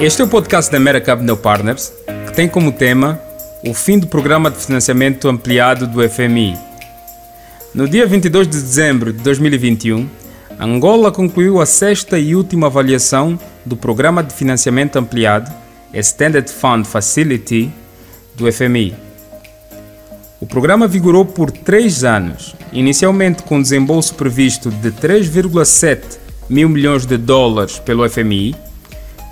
Este é o podcast da America No Partners, que tem como tema o fim do programa de financiamento ampliado do FMI. No dia 22 de dezembro de 2021, Angola concluiu a sexta e última avaliação do programa de financiamento ampliado, Extended Fund Facility, do FMI. O programa vigorou por três anos, inicialmente com desembolso previsto de 3,7 mil milhões de dólares pelo FMI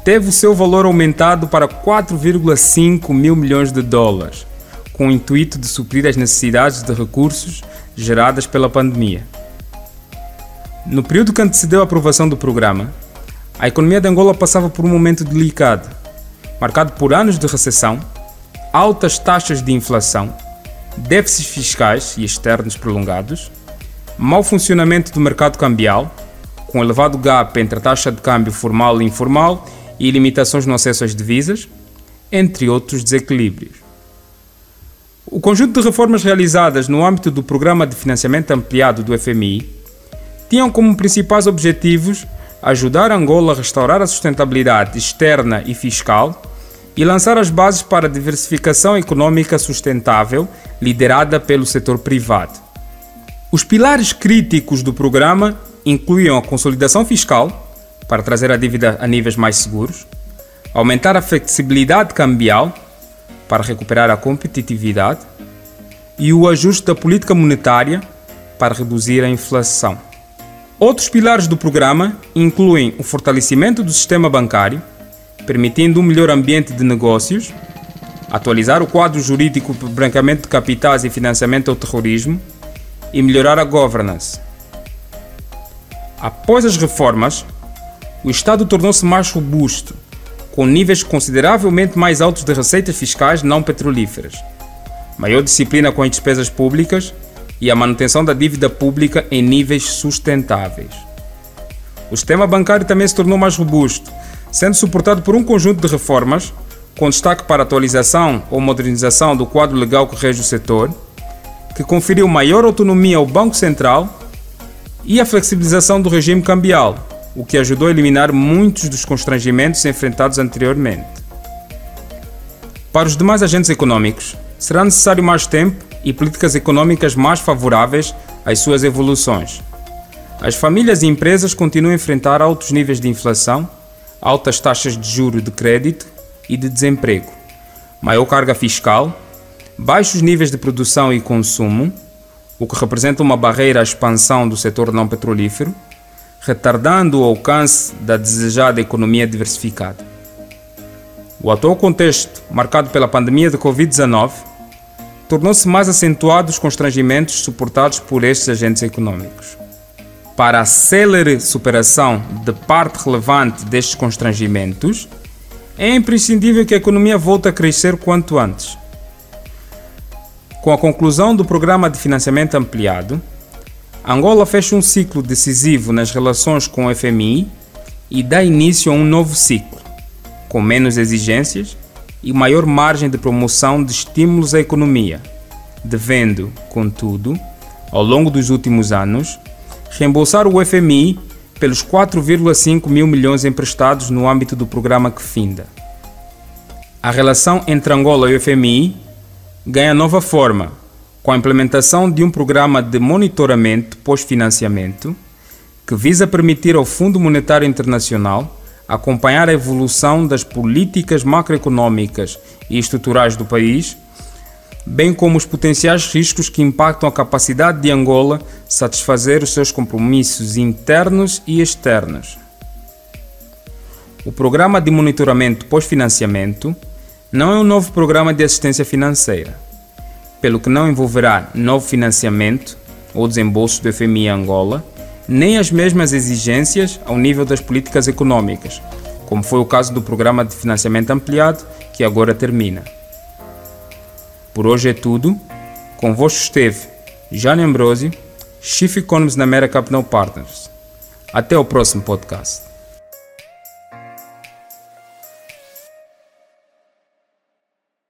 teve o seu valor aumentado para 4,5 mil milhões de dólares, com o intuito de suprir as necessidades de recursos geradas pela pandemia. No período que antecedeu a aprovação do programa, a economia de Angola passava por um momento delicado, marcado por anos de recessão, altas taxas de inflação, déficits fiscais e externos prolongados, mau funcionamento do mercado cambial, com elevado gap entre a taxa de câmbio formal e informal e limitações no acesso às divisas, entre outros desequilíbrios. O conjunto de reformas realizadas no âmbito do Programa de Financiamento Ampliado do FMI tinham como principais objetivos ajudar Angola a restaurar a sustentabilidade externa e fiscal e lançar as bases para a diversificação econômica sustentável liderada pelo setor privado. Os pilares críticos do programa incluíam a consolidação fiscal, para trazer a dívida a níveis mais seguros, aumentar a flexibilidade cambial para recuperar a competitividade e o ajuste da política monetária para reduzir a inflação. Outros pilares do programa incluem o fortalecimento do sistema bancário, permitindo um melhor ambiente de negócios, atualizar o quadro jurídico para branqueamento de capitais e financiamento ao terrorismo e melhorar a governance. Após as reformas, o Estado tornou-se mais robusto, com níveis consideravelmente mais altos de receitas fiscais não petrolíferas, maior disciplina com as despesas públicas e a manutenção da dívida pública em níveis sustentáveis. O sistema bancário também se tornou mais robusto, sendo suportado por um conjunto de reformas, com destaque para a atualização ou modernização do quadro legal que rege o setor, que conferiu maior autonomia ao Banco Central e a flexibilização do regime cambial, o que ajudou a eliminar muitos dos constrangimentos enfrentados anteriormente. Para os demais agentes econômicos, será necessário mais tempo e políticas econômicas mais favoráveis às suas evoluções. As famílias e empresas continuam a enfrentar altos níveis de inflação, altas taxas de juro de crédito e de desemprego, maior carga fiscal, baixos níveis de produção e consumo, o que representa uma barreira à expansão do setor não petrolífero, retardando o alcance da desejada economia diversificada. O atual contexto, marcado pela pandemia de Covid-19, tornou-se mais acentuado os constrangimentos suportados por estes agentes econômicos. Para a célere superação de parte relevante destes constrangimentos, é imprescindível que a economia volte a crescer quanto antes. Com a conclusão do programa de financiamento ampliado, Angola fecha um ciclo decisivo nas relações com o FMI e dá início a um novo ciclo, com menos exigências e maior margem de promoção de estímulos à economia, devendo, contudo, ao longo dos últimos anos, reembolsar o FMI pelos 4,5 mil milhões emprestados no âmbito do programa que finda. A relação entre Angola e o FMI ganha nova forma com a implementação de um programa de monitoramento pós-financiamento que visa permitir ao Fundo Monetário Internacional acompanhar a evolução das políticas macroeconômicas e estruturais do país, bem como os potenciais riscos que impactam a capacidade de Angola satisfazer os seus compromissos internos e externos. O Programa de Monitoramento Pós-Financiamento não é um novo programa de assistência financeira pelo que não envolverá novo financiamento ou desembolso do FMI Angola, nem as mesmas exigências ao nível das políticas econômicas, como foi o caso do Programa de Financiamento Ampliado, que agora termina. Por hoje é tudo. Convosco esteve Jânio Ambrosio, Chief Economist na America Capital Partners. Até o próximo podcast.